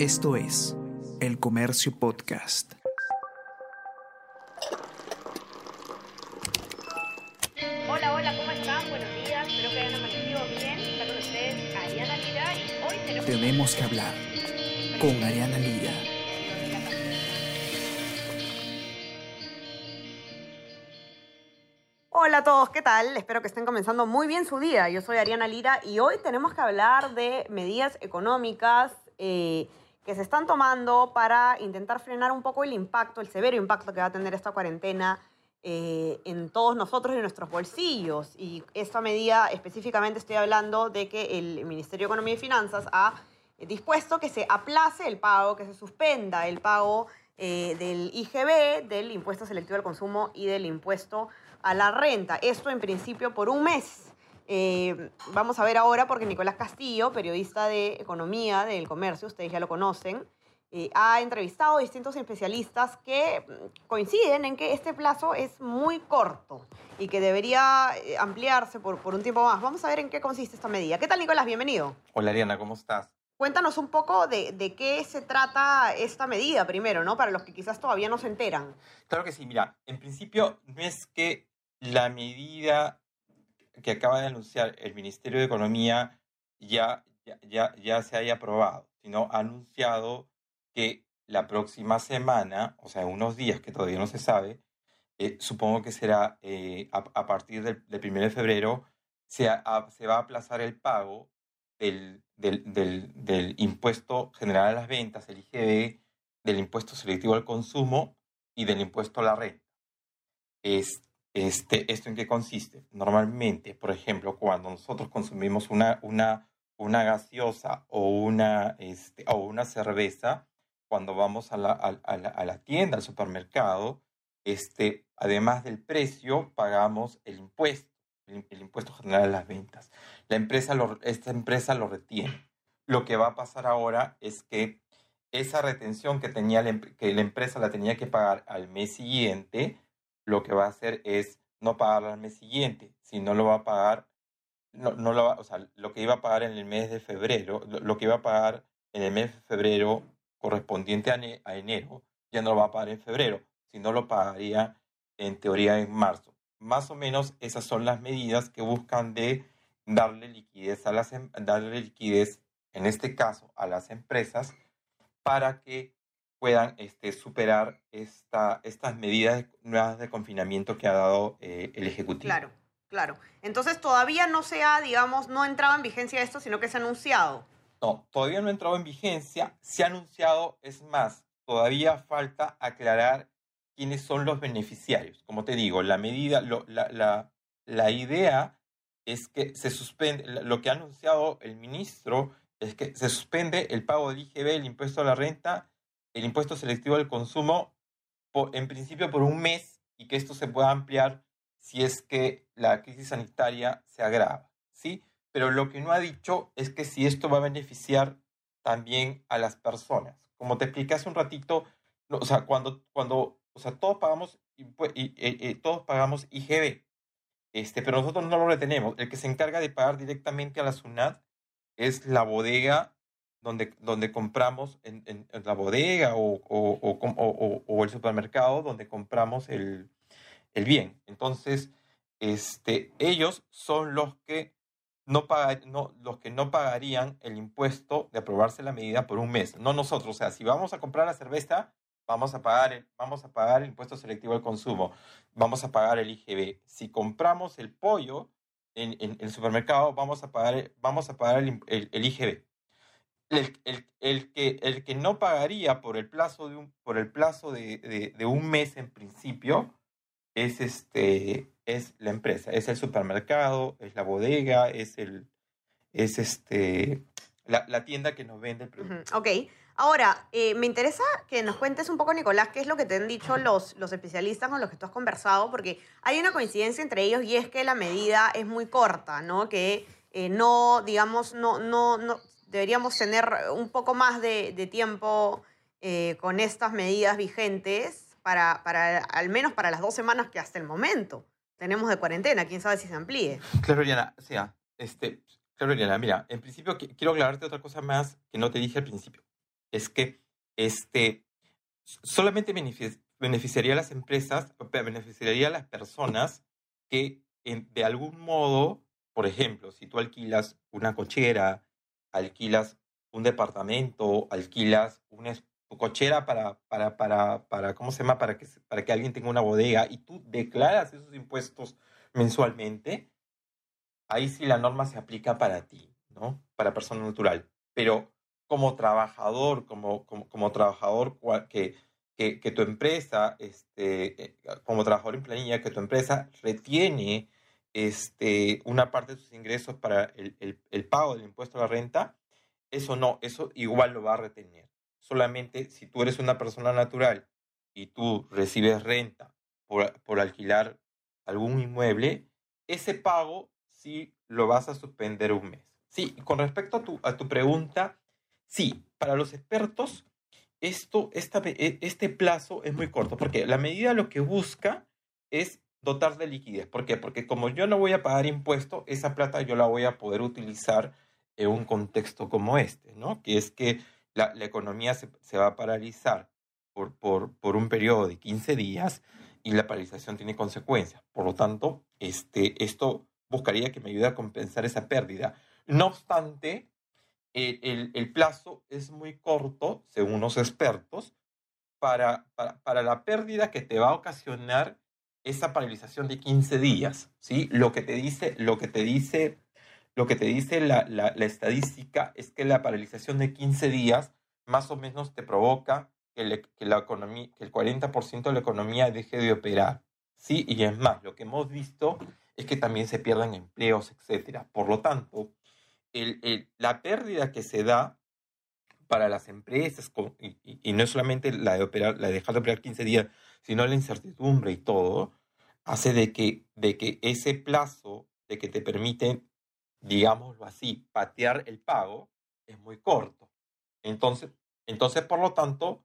Esto es El Comercio Podcast. Hola, hola, ¿cómo están? Buenos días, espero que hayan amanecido bien. Está con ustedes Ariana Lira y hoy tenemos... Tenemos que hablar con Ariana Lira. Hola a todos, ¿qué tal? Espero que estén comenzando muy bien su día. Yo soy Ariana Lira y hoy tenemos que hablar de medidas económicas eh, que se están tomando para intentar frenar un poco el impacto, el severo impacto que va a tener esta cuarentena eh, en todos nosotros y en nuestros bolsillos. Y esta medida específicamente estoy hablando de que el Ministerio de Economía y Finanzas ha dispuesto que se aplace el pago, que se suspenda el pago eh, del IGB, del impuesto selectivo al consumo y del impuesto a la renta. Esto en principio por un mes. Eh, vamos a ver ahora porque Nicolás Castillo, periodista de economía del comercio, ustedes ya lo conocen, eh, ha entrevistado a distintos especialistas que mm, coinciden en que este plazo es muy corto y que debería eh, ampliarse por, por un tiempo más. Vamos a ver en qué consiste esta medida. ¿Qué tal, Nicolás? Bienvenido. Hola Ariana, ¿cómo estás? Cuéntanos un poco de, de, qué se trata esta medida primero, ¿no? Para los que quizás todavía no se enteran. Claro que sí, mira, en principio no es que la medida que acaba de anunciar el Ministerio de Economía ya, ya, ya, se haya aprobado, sino ha anunciado que la próxima semana, o sea, unos días que todavía no se sabe, eh, supongo que será eh, a, partir del, del 1 de febrero, se, va a aplazar el pago del, del, del, del, impuesto general a las ventas, el IGB, del impuesto selectivo al consumo y del impuesto a la renta. Este, este, ¿Esto en qué consiste? Normalmente, por ejemplo, cuando nosotros consumimos una, una, una gaseosa o una, este, o una cerveza, cuando vamos a la, a, la, a la, tienda, al supermercado, este, además del precio, pagamos el impuesto, el, impuesto general a las ventas. La empresa lo, esta empresa lo retiene. Lo que va a pasar ahora es que esa retención que, tenía que la empresa la tenía que pagar al mes siguiente, lo que va a hacer es no pagar al mes siguiente, sino lo va a pagar, no, no lo va, o sea, lo que iba a pagar en el mes de febrero, lo, que iba a pagar en el mes de febrero correspondiente a, ne, a, enero, ya no lo va a pagar en febrero, sino lo pagaría en teoría en marzo. Más o menos esas son las medidas que buscan de darle liquidez a las darle liquidez en este caso a las empresas para que puedan este, superar esta, estas medidas nuevas de confinamiento que ha dado eh, el Ejecutivo. Claro, claro. Entonces todavía no se ha, digamos, no ha entrado en vigencia esto, sino que se ha anunciado. No, todavía no ha entrado en vigencia, se ha anunciado, es más, todavía falta aclarar quiénes son los beneficiarios. Como te digo, la medida, lo, la, la, la idea es que se suspende, lo que ha anunciado el ministro es que se suspende el pago del IGB, el impuesto a la renta, el impuesto selectivo al consumo en principio por un mes y que esto se pueda ampliar si es que la crisis sanitaria se agrava, ¿sí? Pero lo que no ha dicho es que si esto va a beneficiar también a las personas. Como te expliqué hace un ratito, o sea, cuando, cuando o sea, todos pagamos, y, y, y, todos pagamos IGB, este, pero nosotros no lo retenemos. El que se encarga de pagar directamente a la SUNAT es la bodega donde, donde compramos en, en, la bodega o, o, o, el supermercado donde compramos el, el bien. Entonces, este, ellos son los que no, pagar, no, los que no pagarían el impuesto de aprobarse la medida por un mes, no nosotros. O sea, si vamos a comprar la cerveza, vamos a pagar el, vamos a pagar el impuesto selectivo al consumo, vamos a pagar el IGB. Si compramos el pollo en, en, en el supermercado, vamos a pagar, vamos a pagar el, el, el IGB el, el, el, que, el que no pagaría por el plazo de un, por el plazo de, de, de, un mes en principio es, este, es la empresa, es el supermercado, es la bodega, es, el, es este, la, la tienda que nos vende el producto. Ok. Ahora, eh, me interesa que nos cuentes un poco, Nicolás, qué es lo que te han dicho los, los especialistas con los que tú has conversado, porque hay una coincidencia entre ellos y es que la medida es muy corta, ¿no? Que eh, no, digamos, no, no, no, deberíamos tener un poco más de, de tiempo eh, con estas medidas vigentes para, para, al menos para las dos semanas que hasta el momento tenemos de cuarentena. Quién sabe si se amplíe. Claro, Oriana. O sea, este, claro, Oriana, mira, en principio quiero aclararte otra cosa más que no te dije al principio. es que este, solamente beneficiaría a las empresas, beneficiaría a las personas que de algún modo, por ejemplo, si tú alquilas una cochera, alquilas un departamento, alquilas una cochera para, para, para, para, ¿cómo se llama? Para que, para que alguien tenga una bodega y tú declaras esos impuestos mensualmente, ahí sí la norma se aplica para ti, ¿no? Para persona natural. Pero como trabajador, como, como, como trabajador que, que, que, tu empresa, este, eh, como trabajador en planilla, que tu empresa retiene este, una parte de sus ingresos para el, el, pago del impuesto a la renta, eso no, eso igual lo va a retener. Solamente si tú eres una persona natural y tú recibes renta por, por alquilar algún inmueble, ese pago sí lo vas a suspender un mes. Sí, con respecto a tu, a tu pregunta, Sí, para los expertos, esto, e, este plazo es muy corto, porque la medida lo que busca es dotar de liquidez. ¿Por qué? Porque como yo no voy a pagar impuesto, esa plata yo la voy a poder utilizar en un contexto como este, ¿no? Que es que la, economía se, va a paralizar por, por, por, un periodo de 15 días y la paralización tiene consecuencias. Por lo tanto, este, esto buscaría que me ayude a compensar esa pérdida. No obstante, el, el, plazo es muy corto, según los expertos, para, para, para, la pérdida que te va a ocasionar esa paralización de 15 días. ¿sí? Lo que te dice, lo que te dice, lo que te dice la, la, estadística es que la paralización de 15 días más o menos te provoca que, la economía, que el 40% de la economía deje de operar. ¿sí? Y es más, lo que hemos visto es que también se pierdan empleos, etc. Por lo tanto, la pérdida que se da para las empresas, y, no es solamente la de, operar, la de dejar de operar 15 días, sino la incertidumbre y todo, hace de que, de que ese plazo de que te permiten, digámoslo así, patear el pago, es muy corto. Entonces, entonces por lo tanto,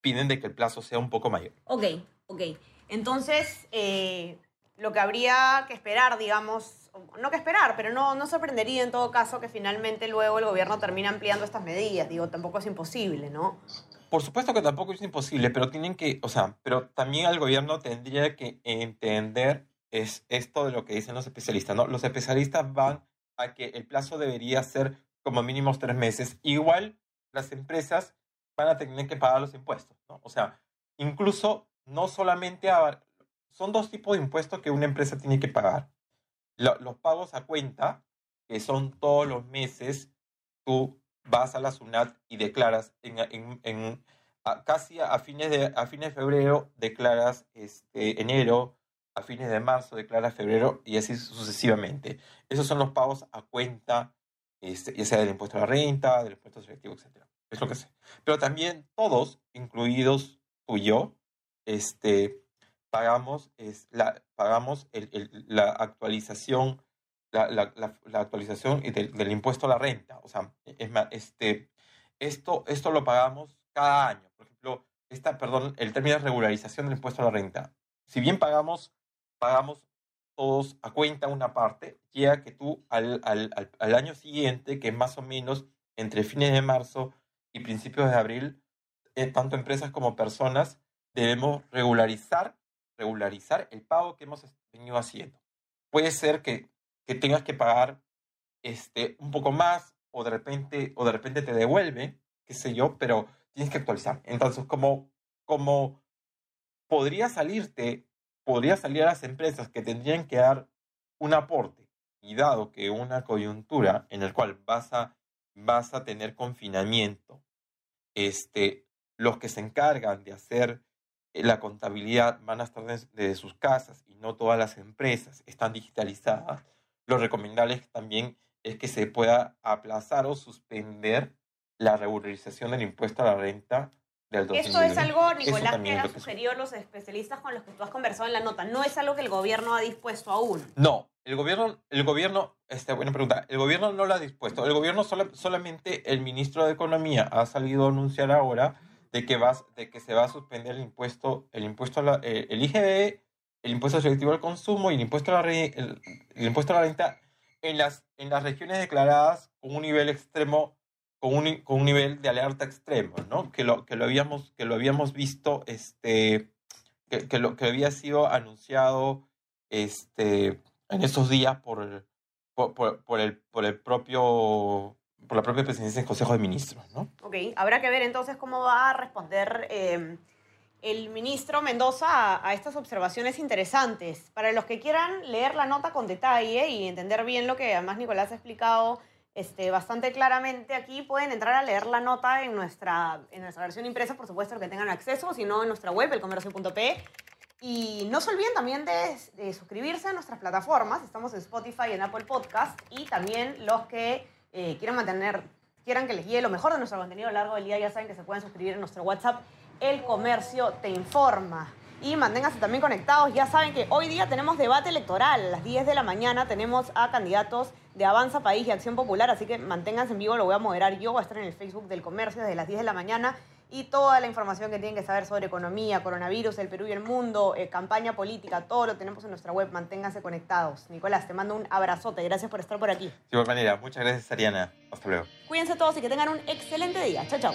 piden de que el plazo sea un poco mayor. Ok, ok. Entonces, eh, lo que habría que esperar, digamos, no que esperar, pero no, no sorprendería en todo caso que finalmente luego el gobierno termine ampliando estas medidas. Digo, tampoco es imposible, ¿no? Por supuesto que tampoco es imposible, pero tienen que, o sea, pero también el gobierno tendría que entender es esto de lo que dicen los especialistas, ¿no? Los especialistas van a que el plazo debería ser como mínimo tres meses. Igual las empresas van a tener que pagar los impuestos, ¿no? O sea, incluso no solamente a, son dos tipos de impuestos que una empresa tiene que pagar. los pagos a cuenta, que son todos los meses, tú vas a la SUNAT y declaras en, en, casi a fines, de, a fines de febrero, declaras este, enero, a fines de marzo declaras febrero y así sucesivamente. Esos son los pagos a cuenta, este, ya sea del impuesto a la renta, del impuesto selectivo, etc. Es lo que sé. Pero también todos, incluidos tú y yo, este, pagamos, es la, pagamos el, el, la actualización, la, la, la actualización del, del, impuesto a la renta. O sea, es más, este, esto, esto lo pagamos cada año. Por ejemplo, esta, perdón, el término de regularización del impuesto a la renta. Si bien pagamos, pagamos todos a cuenta una parte, llega que tú al, al, al, al año siguiente, que es más o menos entre fines de marzo y principios de abril, eh, tanto empresas como personas debemos regularizar regularizar el pago que hemos venido haciendo. Puede ser que, que tengas que pagar este, un poco más o de repente, o de repente te devuelve, qué sé yo, pero tienes que actualizar. Entonces, como, como podría salirte, podría salir a las empresas que tendrían que dar un aporte y dado que una coyuntura en la cual vas a, vas a tener confinamiento, este, los que se encargan de hacer la contabilidad van a estar desde sus casas y no todas las empresas están digitalizadas, lo recomendable también es que se pueda aplazar o suspender la regularización del impuesto a la renta del 2020. Esto es algo, Nicolás, que han sugerido los especialistas con los que tú has conversado en la nota. No es algo que el gobierno ha dispuesto aún. No, el gobierno, el gobierno, este, buena pregunta, el gobierno no lo ha dispuesto. El gobierno solamente el ministro de Economía ha salido a anunciar ahora de que, vas, de que se va a suspender el impuesto, el impuesto a la, eh, el IGB, el impuesto selectivo al consumo y el impuesto a la, el, el, impuesto a la renta en las, en las regiones declaradas con un nivel extremo con un, con un nivel de alerta extremo, ¿no? Que lo, que lo, habíamos, que lo habíamos visto, este, que, que lo que había sido anunciado este, en estos días por, por, por, por el, por el propio por la propia presidencia del Consejo de Ministros, ¿no? Ok, habrá que ver entonces cómo va a responder eh, el ministro Mendoza a, a, estas observaciones interesantes. Para los que quieran leer la nota con detalle y entender bien lo que además Nicolás ha explicado este, bastante claramente aquí, pueden entrar a leer la nota en nuestra, en nuestra versión impresa, por supuesto, que tengan acceso, si no en nuestra web, elcomercio.p. Y no se olviden también de, de suscribirse a nuestras plataformas. Estamos en Spotify, en Apple Podcast y también los que eh, quieran mantener, quieran que les guíe lo mejor de nuestro contenido a lo largo del día, ya saben que se pueden suscribir en nuestro WhatsApp. El comercio te informa. Y manténganse también conectados. Ya saben que hoy día tenemos debate electoral. A las 10 de la mañana tenemos a candidatos de Avanza País y Acción Popular. Así que manténganse en vivo. Lo voy a moderar yo. Voy a estar en el Facebook del comercio desde las 10 de la mañana. Y toda la información que tienen que saber sobre economía, coronavirus, el Perú y el mundo, eh, campaña política, todo lo tenemos en nuestra web. Manténganse conectados. Nicolás, te mando un abrazote. Gracias por estar por aquí. De igual manera. Muchas gracias, Ariana. Hasta luego. Cuídense todos y que tengan un excelente día. Chao, chao.